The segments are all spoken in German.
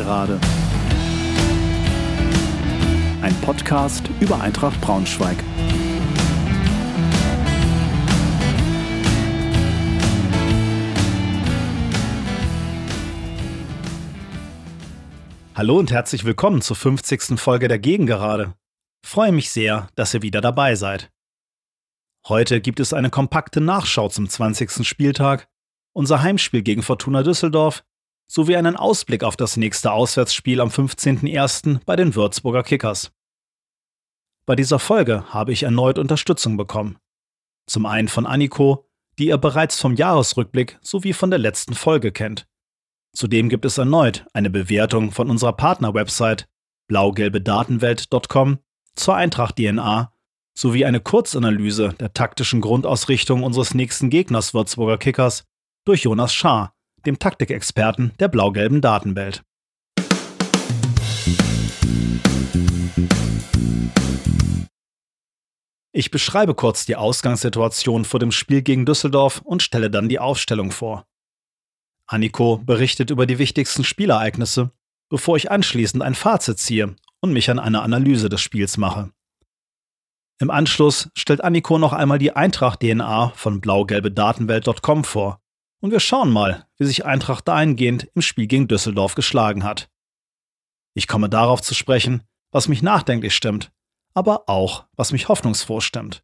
Gegengerade. Ein Podcast über Eintracht Braunschweig. Hallo und herzlich willkommen zur 50. Folge der Gegengerade. Freue mich sehr, dass ihr wieder dabei seid. Heute gibt es eine kompakte Nachschau zum 20. Spieltag, unser Heimspiel gegen Fortuna Düsseldorf sowie einen Ausblick auf das nächste Auswärtsspiel am 15.01. bei den Würzburger Kickers. Bei dieser Folge habe ich erneut Unterstützung bekommen. Zum einen von Anniko, die ihr bereits vom Jahresrückblick sowie von der letzten Folge kennt. Zudem gibt es erneut eine Bewertung von unserer Partnerwebsite blaugelbedatenwelt.com zur Eintracht DNA sowie eine Kurzanalyse der taktischen Grundausrichtung unseres nächsten Gegners Würzburger Kickers durch Jonas Schaar, dem Taktikexperten der blau-gelben Datenwelt. Ich beschreibe kurz die Ausgangssituation vor dem Spiel gegen Düsseldorf und stelle dann die Aufstellung vor. Anniko berichtet über die wichtigsten Spielereignisse, bevor ich anschließend ein Fazit ziehe und mich an eine Analyse des Spiels mache. Im Anschluss stellt Anniko noch einmal die Eintracht-DNA von blaugelbedatenwelt.com vor und wir schauen mal, wie sich Eintracht dahingehend im Spiel gegen Düsseldorf geschlagen hat. Ich komme darauf zu sprechen, was mich nachdenklich stimmt, aber auch, was mich hoffnungsfroh stimmt.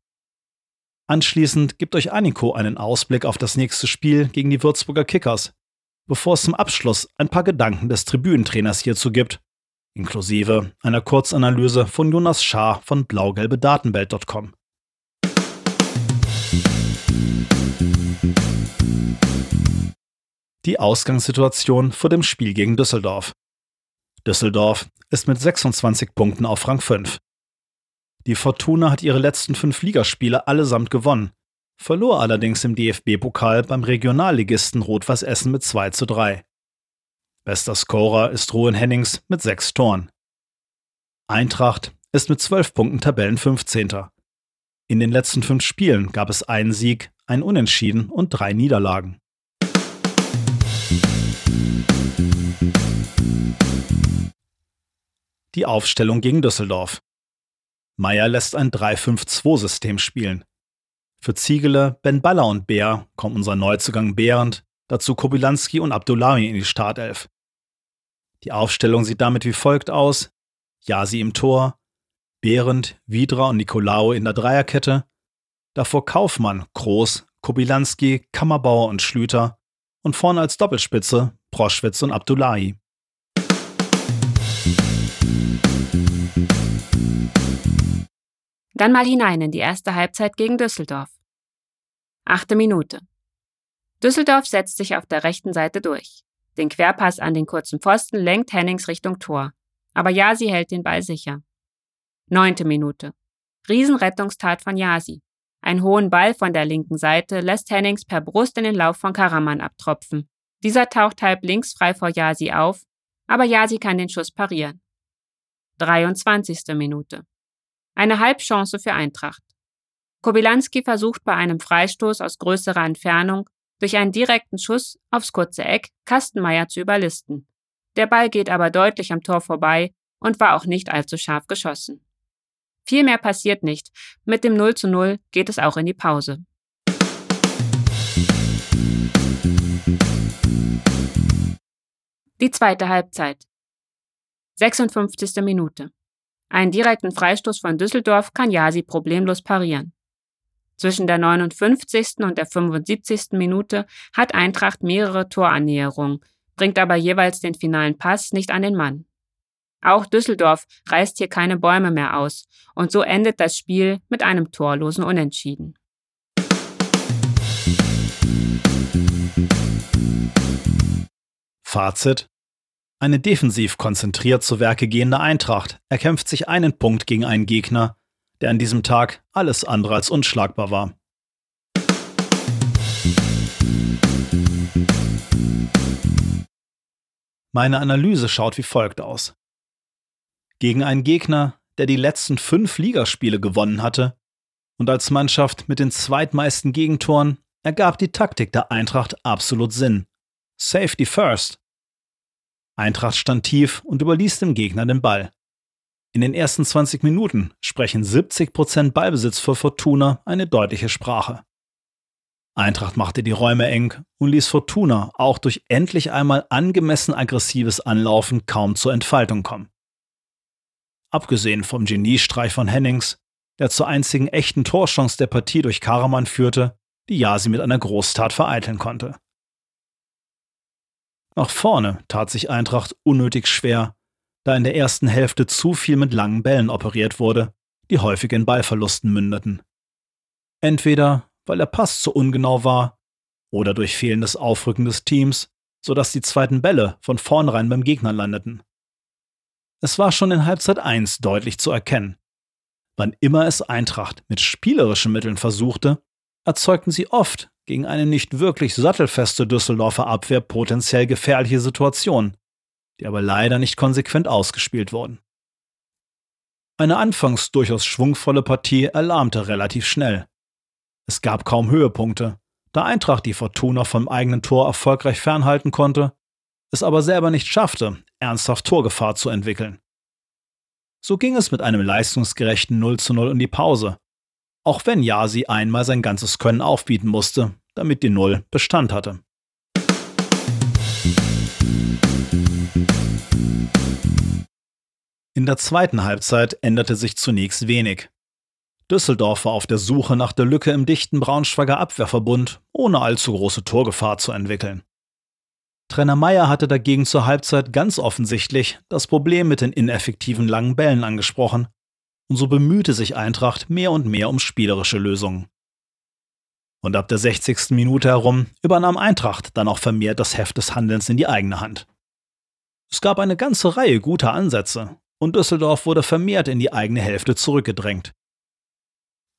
Anschließend gibt euch Anniko einen Ausblick auf das nächste Spiel gegen die Würzburger Kickers, bevor es zum Abschluss ein paar Gedanken des Tribünentrainers hierzu gibt, inklusive einer Kurzanalyse von Jonas Schaar von blaugelbedatenwelt.com. Die Ausgangssituation vor dem Spiel gegen Düsseldorf. Düsseldorf ist mit 26 Punkten auf Rang 5. Die Fortuna hat ihre letzten fünf Ligaspiele allesamt gewonnen, verlor allerdings im DFB-Pokal beim Regionalligisten Rot-Weiß Essen mit 2 zu 3. Bester Scorer ist Ruhen Hennings mit sechs Toren. Eintracht ist mit 12 Punkten Tabellen 15. In den letzten fünf Spielen gab es einen Sieg, ein Unentschieden und drei Niederlagen. Die Aufstellung gegen Düsseldorf. Meyer lässt ein 3-5-2-System spielen. Für Ziegele, Ben Baller und Bär kommt unser Neuzugang Behrend, dazu Kobilanski und Abdullahi in die Startelf. Die Aufstellung sieht damit wie folgt aus: Jasi im Tor, Behrendt, Widra und Nicolao in der Dreierkette, davor Kaufmann, Groß, Kobilanski, Kammerbauer und Schlüter und vorne als Doppelspitze Proschwitz und Abdullahi. Dann mal hinein in die erste Halbzeit gegen Düsseldorf. Achte Minute. Düsseldorf setzt sich auf der rechten Seite durch. Den Querpass an den kurzen Pfosten lenkt Hennings Richtung Tor. Aber Yasi hält den Ball sicher. Neunte Minute. Riesenrettungstat von Yasi. Ein hohen Ball von der linken Seite lässt Hennings per Brust in den Lauf von Karaman abtropfen. Dieser taucht halb links frei vor Yasi auf, aber Yasi kann den Schuss parieren. 23. Minute. Eine Halbchance für Eintracht. Kobilanski versucht bei einem Freistoß aus größerer Entfernung durch einen direkten Schuss aufs kurze Eck Kastenmeier zu überlisten. Der Ball geht aber deutlich am Tor vorbei und war auch nicht allzu scharf geschossen. Viel mehr passiert nicht. Mit dem 0 zu 0 geht es auch in die Pause. Die zweite Halbzeit. 56. Minute. Einen direkten Freistoß von Düsseldorf kann Jasi problemlos parieren. Zwischen der 59. und der 75. Minute hat Eintracht mehrere Torannäherungen, bringt aber jeweils den finalen Pass nicht an den Mann. Auch Düsseldorf reißt hier keine Bäume mehr aus, und so endet das Spiel mit einem torlosen Unentschieden. Fazit eine defensiv konzentriert zu Werke gehende Eintracht erkämpft sich einen Punkt gegen einen Gegner, der an diesem Tag alles andere als unschlagbar war. Meine Analyse schaut wie folgt aus. Gegen einen Gegner, der die letzten fünf Ligaspiele gewonnen hatte und als Mannschaft mit den zweitmeisten Gegentoren, ergab die Taktik der Eintracht absolut Sinn. Safety first. Eintracht stand tief und überließ dem Gegner den Ball. In den ersten 20 Minuten sprechen 70% Ballbesitz für Fortuna eine deutliche Sprache. Eintracht machte die Räume eng und ließ Fortuna auch durch endlich einmal angemessen aggressives Anlaufen kaum zur Entfaltung kommen. Abgesehen vom Geniestreich von Hennings, der zur einzigen echten Torchance der Partie durch Karaman führte, die Jasi mit einer Großtat vereiteln konnte. Nach vorne tat sich Eintracht unnötig schwer, da in der ersten Hälfte zu viel mit langen Bällen operiert wurde, die häufig in Ballverlusten mündeten. Entweder weil der Pass zu ungenau war, oder durch fehlendes Aufrücken des Teams, sodass die zweiten Bälle von vornherein beim Gegner landeten. Es war schon in Halbzeit 1 deutlich zu erkennen. Wann immer es Eintracht mit spielerischen Mitteln versuchte, erzeugten sie oft gegen eine nicht wirklich sattelfeste Düsseldorfer Abwehr potenziell gefährliche Situationen, die aber leider nicht konsequent ausgespielt wurden. Eine anfangs durchaus schwungvolle Partie erlahmte relativ schnell. Es gab kaum Höhepunkte, da Eintracht die Fortuna vom eigenen Tor erfolgreich fernhalten konnte, es aber selber nicht schaffte, ernsthaft Torgefahr zu entwickeln. So ging es mit einem leistungsgerechten 0 zu 0 in die Pause, auch wenn Yasi einmal sein ganzes Können aufbieten musste, damit die Null Bestand hatte. In der zweiten Halbzeit änderte sich zunächst wenig. Düsseldorf war auf der Suche nach der Lücke im dichten Braunschweiger Abwehrverbund, ohne allzu große Torgefahr zu entwickeln. Trainer Meyer hatte dagegen zur Halbzeit ganz offensichtlich das Problem mit den ineffektiven langen Bällen angesprochen, und so bemühte sich Eintracht mehr und mehr um spielerische Lösungen. Und ab der 60. Minute herum übernahm Eintracht dann auch vermehrt das Heft des Handelns in die eigene Hand. Es gab eine ganze Reihe guter Ansätze, und Düsseldorf wurde vermehrt in die eigene Hälfte zurückgedrängt.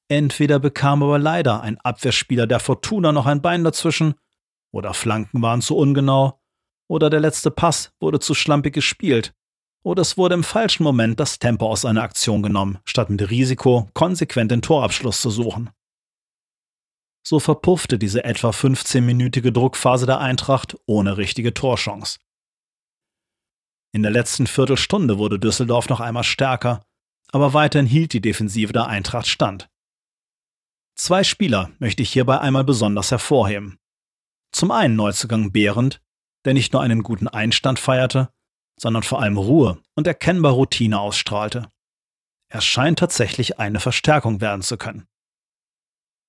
Entweder bekam aber leider ein Abwehrspieler der Fortuna noch ein Bein dazwischen, oder Flanken waren zu ungenau, oder der letzte Pass wurde zu schlampig gespielt, oder es wurde im falschen Moment das Tempo aus einer Aktion genommen, statt mit Risiko konsequent den Torabschluss zu suchen. So verpuffte diese etwa 15-minütige Druckphase der Eintracht ohne richtige Torchance. In der letzten Viertelstunde wurde Düsseldorf noch einmal stärker, aber weiterhin hielt die Defensive der Eintracht stand. Zwei Spieler möchte ich hierbei einmal besonders hervorheben. Zum einen Neuzugang Behrendt, der nicht nur einen guten Einstand feierte, sondern vor allem Ruhe und erkennbar Routine ausstrahlte. Er scheint tatsächlich eine Verstärkung werden zu können.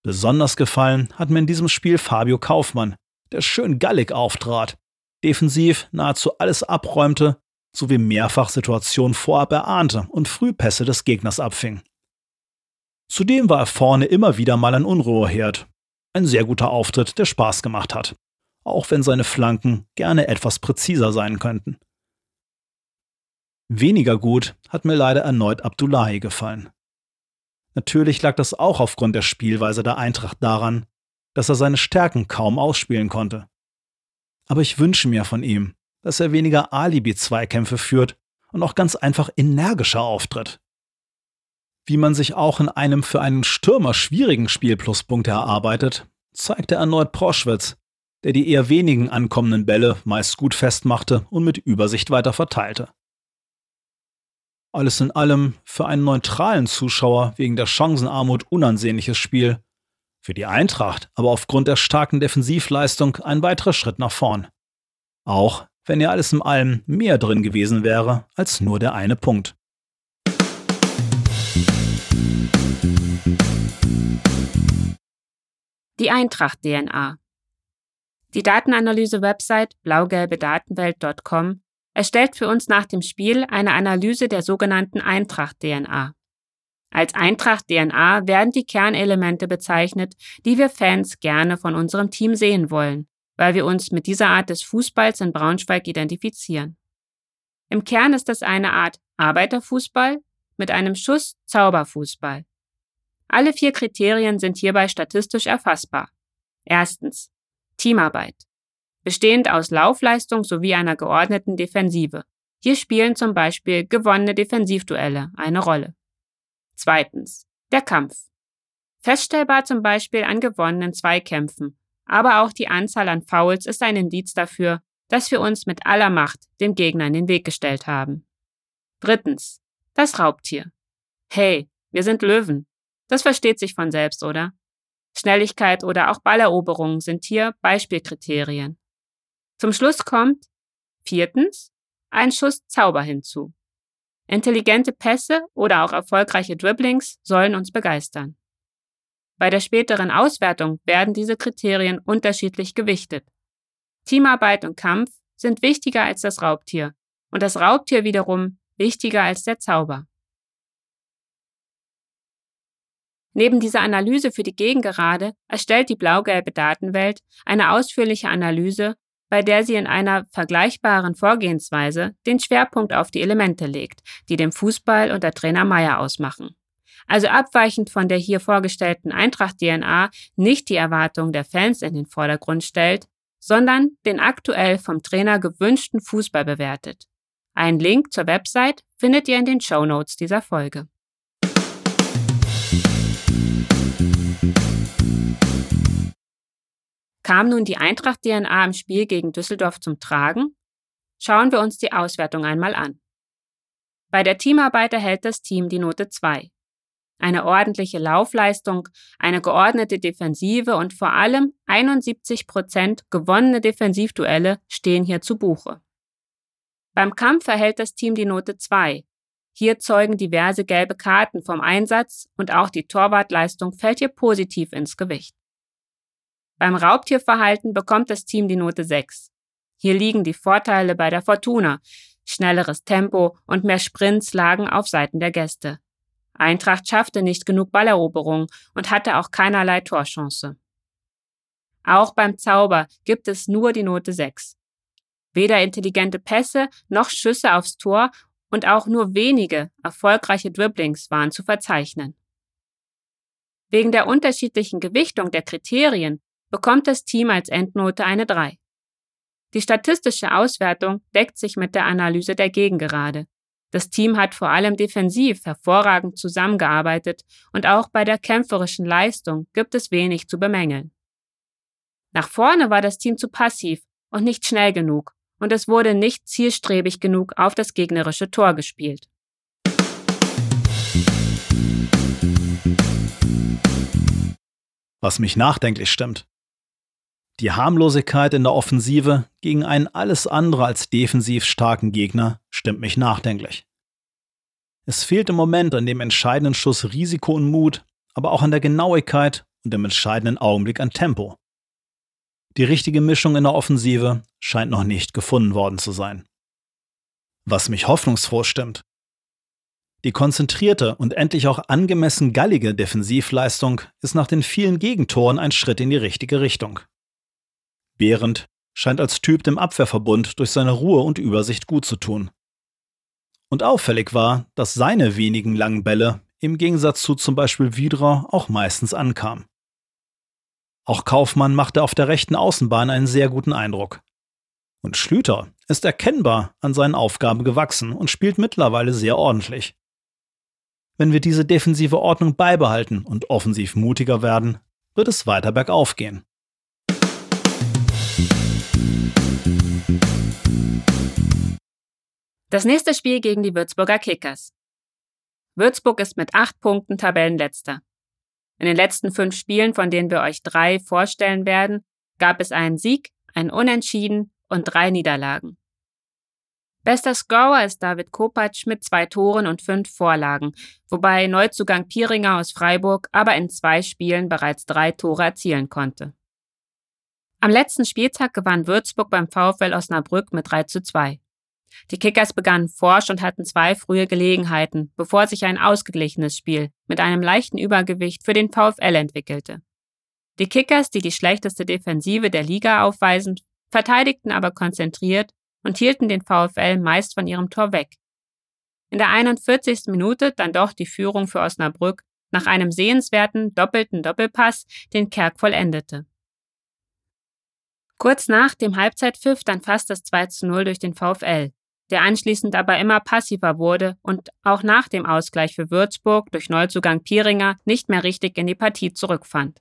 Besonders gefallen hat mir in diesem Spiel Fabio Kaufmann, der schön gallig auftrat, defensiv nahezu alles abräumte, sowie mehrfach Situationen vorab erahnte und Frühpässe des Gegners abfing. Zudem war er vorne immer wieder mal ein Unruheherd. Ein sehr guter Auftritt, der Spaß gemacht hat. Auch wenn seine Flanken gerne etwas präziser sein könnten. Weniger gut hat mir leider erneut Abdullahi gefallen. Natürlich lag das auch aufgrund der Spielweise der Eintracht daran, dass er seine Stärken kaum ausspielen konnte. Aber ich wünsche mir von ihm, dass er weniger Alibi-Zweikämpfe führt und auch ganz einfach energischer auftritt wie man sich auch in einem für einen Stürmer schwierigen Spielpluspunkt erarbeitet, zeigte erneut Proschwitz, der die eher wenigen ankommenden Bälle meist gut festmachte und mit Übersicht weiter verteilte. Alles in allem für einen neutralen Zuschauer wegen der Chancenarmut unansehnliches Spiel, für die Eintracht aber aufgrund der starken Defensivleistung ein weiterer Schritt nach vorn. Auch wenn ja alles in allem mehr drin gewesen wäre als nur der eine Punkt. Die Eintracht-DNA. Die Datenanalyse-Website blaugelbedatenwelt.com erstellt für uns nach dem Spiel eine Analyse der sogenannten Eintracht-DNA. Als Eintracht-DNA werden die Kernelemente bezeichnet, die wir Fans gerne von unserem Team sehen wollen, weil wir uns mit dieser Art des Fußballs in Braunschweig identifizieren. Im Kern ist es eine Art Arbeiterfußball mit einem Schuss Zauberfußball. Alle vier Kriterien sind hierbei statistisch erfassbar. Erstens. Teamarbeit. Bestehend aus Laufleistung sowie einer geordneten Defensive. Hier spielen zum Beispiel gewonnene Defensivduelle eine Rolle. Zweitens. Der Kampf. Feststellbar zum Beispiel an gewonnenen Zweikämpfen, aber auch die Anzahl an Fouls ist ein Indiz dafür, dass wir uns mit aller Macht dem Gegner in den Weg gestellt haben. Drittens. Das Raubtier. Hey, wir sind Löwen. Das versteht sich von selbst, oder? Schnelligkeit oder auch Balleroberung sind hier Beispielkriterien. Zum Schluss kommt viertens ein Schuss Zauber hinzu. Intelligente Pässe oder auch erfolgreiche Dribblings sollen uns begeistern. Bei der späteren Auswertung werden diese Kriterien unterschiedlich gewichtet. Teamarbeit und Kampf sind wichtiger als das Raubtier und das Raubtier wiederum wichtiger als der Zauber. Neben dieser Analyse für die Gegengerade erstellt die blau-gelbe Datenwelt eine ausführliche Analyse, bei der sie in einer vergleichbaren Vorgehensweise den Schwerpunkt auf die Elemente legt, die den Fußball unter Trainer Meyer ausmachen. Also abweichend von der hier vorgestellten Eintracht-DNA nicht die Erwartung der Fans in den Vordergrund stellt, sondern den aktuell vom Trainer gewünschten Fußball bewertet. Einen Link zur Website findet ihr in den Show Notes dieser Folge. Kam nun die Eintracht-DNA im Spiel gegen Düsseldorf zum Tragen? Schauen wir uns die Auswertung einmal an. Bei der Teamarbeit erhält das Team die Note 2. Eine ordentliche Laufleistung, eine geordnete Defensive und vor allem 71 Prozent gewonnene Defensivduelle stehen hier zu Buche. Beim Kampf erhält das Team die Note 2. Hier zeugen diverse gelbe Karten vom Einsatz und auch die Torwartleistung fällt hier positiv ins Gewicht. Beim Raubtierverhalten bekommt das Team die Note 6. Hier liegen die Vorteile bei der Fortuna. Schnelleres Tempo und mehr Sprints lagen auf Seiten der Gäste. Eintracht schaffte nicht genug Balleroberung und hatte auch keinerlei Torchance. Auch beim Zauber gibt es nur die Note 6. Weder intelligente Pässe noch Schüsse aufs Tor und auch nur wenige erfolgreiche Dribblings waren zu verzeichnen. Wegen der unterschiedlichen Gewichtung der Kriterien bekommt das Team als Endnote eine 3. Die statistische Auswertung deckt sich mit der Analyse der Gegengerade. Das Team hat vor allem defensiv hervorragend zusammengearbeitet und auch bei der kämpferischen Leistung gibt es wenig zu bemängeln. Nach vorne war das Team zu passiv und nicht schnell genug und es wurde nicht zielstrebig genug auf das gegnerische Tor gespielt. Was mich nachdenklich stimmt. Die Harmlosigkeit in der Offensive gegen einen alles andere als defensiv starken Gegner stimmt mich nachdenklich. Es fehlt im Moment an dem entscheidenden Schuss Risiko und Mut, aber auch an der Genauigkeit und im entscheidenden Augenblick an Tempo. Die richtige Mischung in der Offensive scheint noch nicht gefunden worden zu sein. Was mich hoffnungsfroh stimmt. Die konzentrierte und endlich auch angemessen gallige Defensivleistung ist nach den vielen Gegentoren ein Schritt in die richtige Richtung. Behrendt scheint als Typ dem Abwehrverbund durch seine Ruhe und Übersicht gut zu tun. Und auffällig war, dass seine wenigen langen Bälle im Gegensatz zu zum Beispiel Widra auch meistens ankamen. Auch Kaufmann machte auf der rechten Außenbahn einen sehr guten Eindruck. Und Schlüter ist erkennbar an seinen Aufgaben gewachsen und spielt mittlerweile sehr ordentlich. Wenn wir diese defensive Ordnung beibehalten und offensiv mutiger werden, wird es weiter bergauf gehen. Das nächste Spiel gegen die Würzburger Kickers. Würzburg ist mit acht Punkten Tabellenletzter. In den letzten fünf Spielen, von denen wir euch drei vorstellen werden, gab es einen Sieg, ein Unentschieden und drei Niederlagen. Bester Scorer ist David Kopacz mit zwei Toren und fünf Vorlagen, wobei Neuzugang Pieringer aus Freiburg aber in zwei Spielen bereits drei Tore erzielen konnte. Am letzten Spieltag gewann Würzburg beim VfL Osnabrück mit 3 zu 2. Die Kickers begannen forsch und hatten zwei frühe Gelegenheiten, bevor sich ein ausgeglichenes Spiel mit einem leichten Übergewicht für den VfL entwickelte. Die Kickers, die die schlechteste Defensive der Liga aufweisen, verteidigten aber konzentriert und hielten den VfL meist von ihrem Tor weg. In der 41. Minute dann doch die Führung für Osnabrück nach einem sehenswerten doppelten Doppelpass, den Kerk vollendete. Kurz nach dem Halbzeitpfiff dann fast das 2 zu 0 durch den VfL der anschließend aber immer passiver wurde und auch nach dem Ausgleich für Würzburg durch Neuzugang Pieringer nicht mehr richtig in die Partie zurückfand.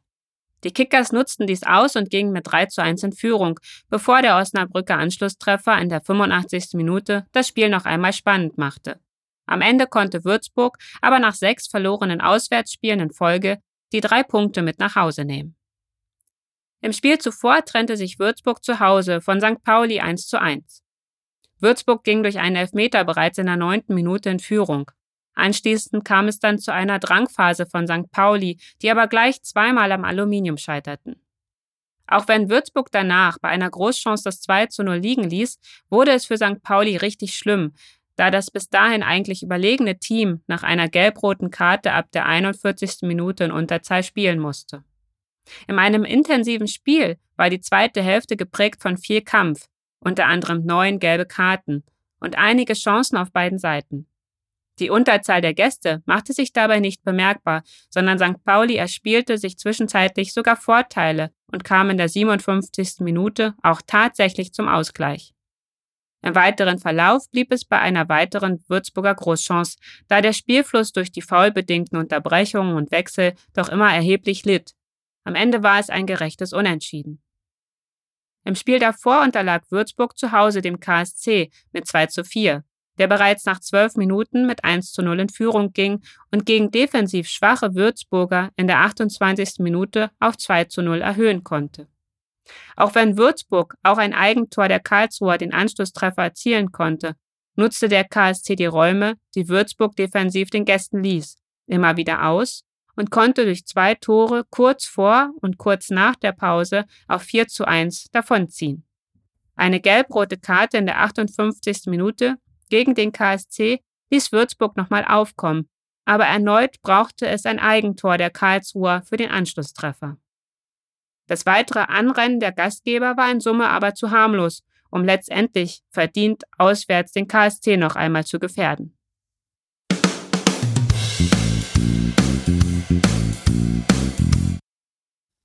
Die Kickers nutzten dies aus und gingen mit 3 zu 1 in Führung, bevor der Osnabrücker Anschlusstreffer in der 85. Minute das Spiel noch einmal spannend machte. Am Ende konnte Würzburg aber nach sechs verlorenen Auswärtsspielen in Folge die drei Punkte mit nach Hause nehmen. Im Spiel zuvor trennte sich Würzburg zu Hause von St. Pauli 1 zu 1. Würzburg ging durch einen Elfmeter bereits in der neunten Minute in Führung. Anschließend kam es dann zu einer Drangphase von St. Pauli, die aber gleich zweimal am Aluminium scheiterten. Auch wenn Würzburg danach bei einer Großchance das 2 zu 0 liegen ließ, wurde es für St. Pauli richtig schlimm, da das bis dahin eigentlich überlegene Team nach einer gelb-roten Karte ab der 41. Minute in Unterzahl spielen musste. In einem intensiven Spiel war die zweite Hälfte geprägt von viel Kampf, unter anderem neun gelbe Karten und einige Chancen auf beiden Seiten. Die Unterzahl der Gäste machte sich dabei nicht bemerkbar, sondern St. Pauli erspielte sich zwischenzeitlich sogar Vorteile und kam in der 57. Minute auch tatsächlich zum Ausgleich. Im weiteren Verlauf blieb es bei einer weiteren Würzburger Großchance, da der Spielfluss durch die faulbedingten Unterbrechungen und Wechsel doch immer erheblich litt. Am Ende war es ein gerechtes Unentschieden. Im Spiel davor unterlag Würzburg zu Hause dem KSC mit 2 zu 4, der bereits nach zwölf Minuten mit 1 zu 0 in Führung ging und gegen defensiv schwache Würzburger in der 28. Minute auf 2 zu 0 erhöhen konnte. Auch wenn Würzburg auch ein Eigentor der Karlsruher den Anschlusstreffer erzielen konnte, nutzte der KSC die Räume, die Würzburg defensiv den Gästen ließ, immer wieder aus und konnte durch zwei Tore kurz vor und kurz nach der Pause auf 4 zu 1 davonziehen. Eine gelb-rote Karte in der 58. Minute gegen den KSC ließ Würzburg nochmal aufkommen, aber erneut brauchte es ein Eigentor der Karlsruher für den Anschlusstreffer. Das weitere Anrennen der Gastgeber war in Summe aber zu harmlos, um letztendlich verdient auswärts den KSC noch einmal zu gefährden.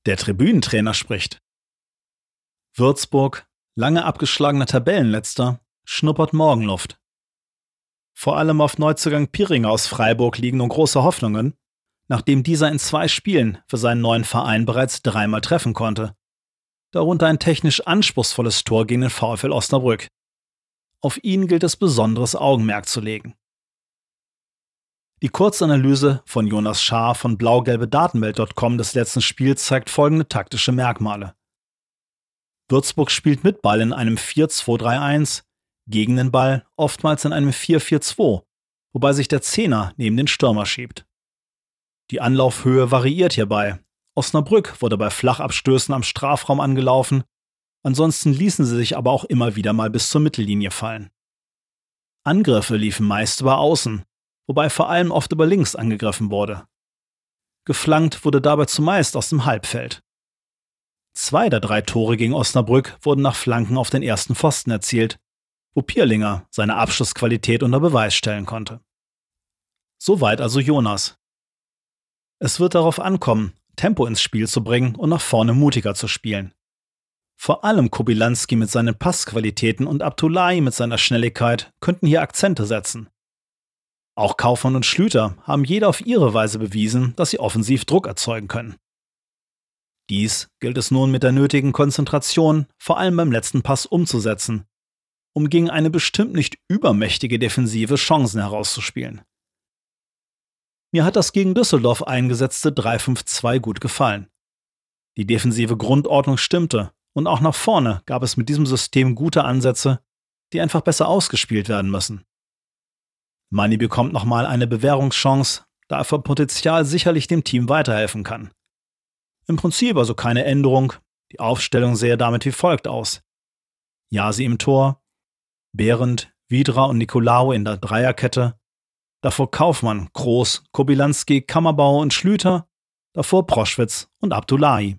Der Tribünentrainer spricht. Würzburg, lange abgeschlagener Tabellenletzter, schnuppert Morgenluft. Vor allem auf Neuzugang Piringer aus Freiburg liegen nun große Hoffnungen, nachdem dieser in zwei Spielen für seinen neuen Verein bereits dreimal treffen konnte. Darunter ein technisch anspruchsvolles Tor gegen den VfL Osnabrück. Auf ihn gilt es besonderes Augenmerk zu legen. Die Kurzanalyse von Jonas Schaar von blaugelbe Datenwelt.com des letzten Spiels zeigt folgende taktische Merkmale. Würzburg spielt mit Ball in einem 4-2-3-1, gegen den Ball oftmals in einem 4-4-2, wobei sich der Zehner neben den Stürmer schiebt. Die Anlaufhöhe variiert hierbei. Osnabrück wurde bei Flachabstößen am Strafraum angelaufen, ansonsten ließen sie sich aber auch immer wieder mal bis zur Mittellinie fallen. Angriffe liefen meist über Außen, wobei vor allem oft über links angegriffen wurde. Geflankt wurde dabei zumeist aus dem Halbfeld. Zwei der drei Tore gegen Osnabrück wurden nach Flanken auf den ersten Pfosten erzielt, wo Pierlinger seine Abschlussqualität unter Beweis stellen konnte. Soweit also Jonas, es wird darauf ankommen, Tempo ins Spiel zu bringen und nach vorne mutiger zu spielen. Vor allem Kobilanski mit seinen Passqualitäten und Abdullahi mit seiner Schnelligkeit könnten hier Akzente setzen. Auch Kaufmann und Schlüter haben jeder auf ihre Weise bewiesen, dass sie offensiv Druck erzeugen können. Dies gilt es nun mit der nötigen Konzentration, vor allem beim letzten Pass umzusetzen, um gegen eine bestimmt nicht übermächtige Defensive Chancen herauszuspielen. Mir hat das gegen Düsseldorf eingesetzte 3-5-2 gut gefallen. Die defensive Grundordnung stimmte und auch nach vorne gab es mit diesem System gute Ansätze, die einfach besser ausgespielt werden müssen. Manni bekommt nochmal eine Bewährungschance, da er vom Potenzial sicherlich dem Team weiterhelfen kann. Im Prinzip also keine Änderung, die Aufstellung sähe damit wie folgt aus. Jasi im Tor, Behrendt, Widra und Nikolaou in der Dreierkette, davor Kaufmann, Groß, Kobilanski, Kammerbau und Schlüter, davor Proschwitz und Abdullahi.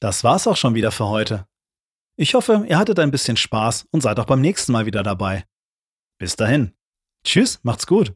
Das war's auch schon wieder für heute. Ich hoffe, ihr hattet ein bisschen Spaß und seid auch beim nächsten Mal wieder dabei. Bis dahin. Tschüss, macht's gut.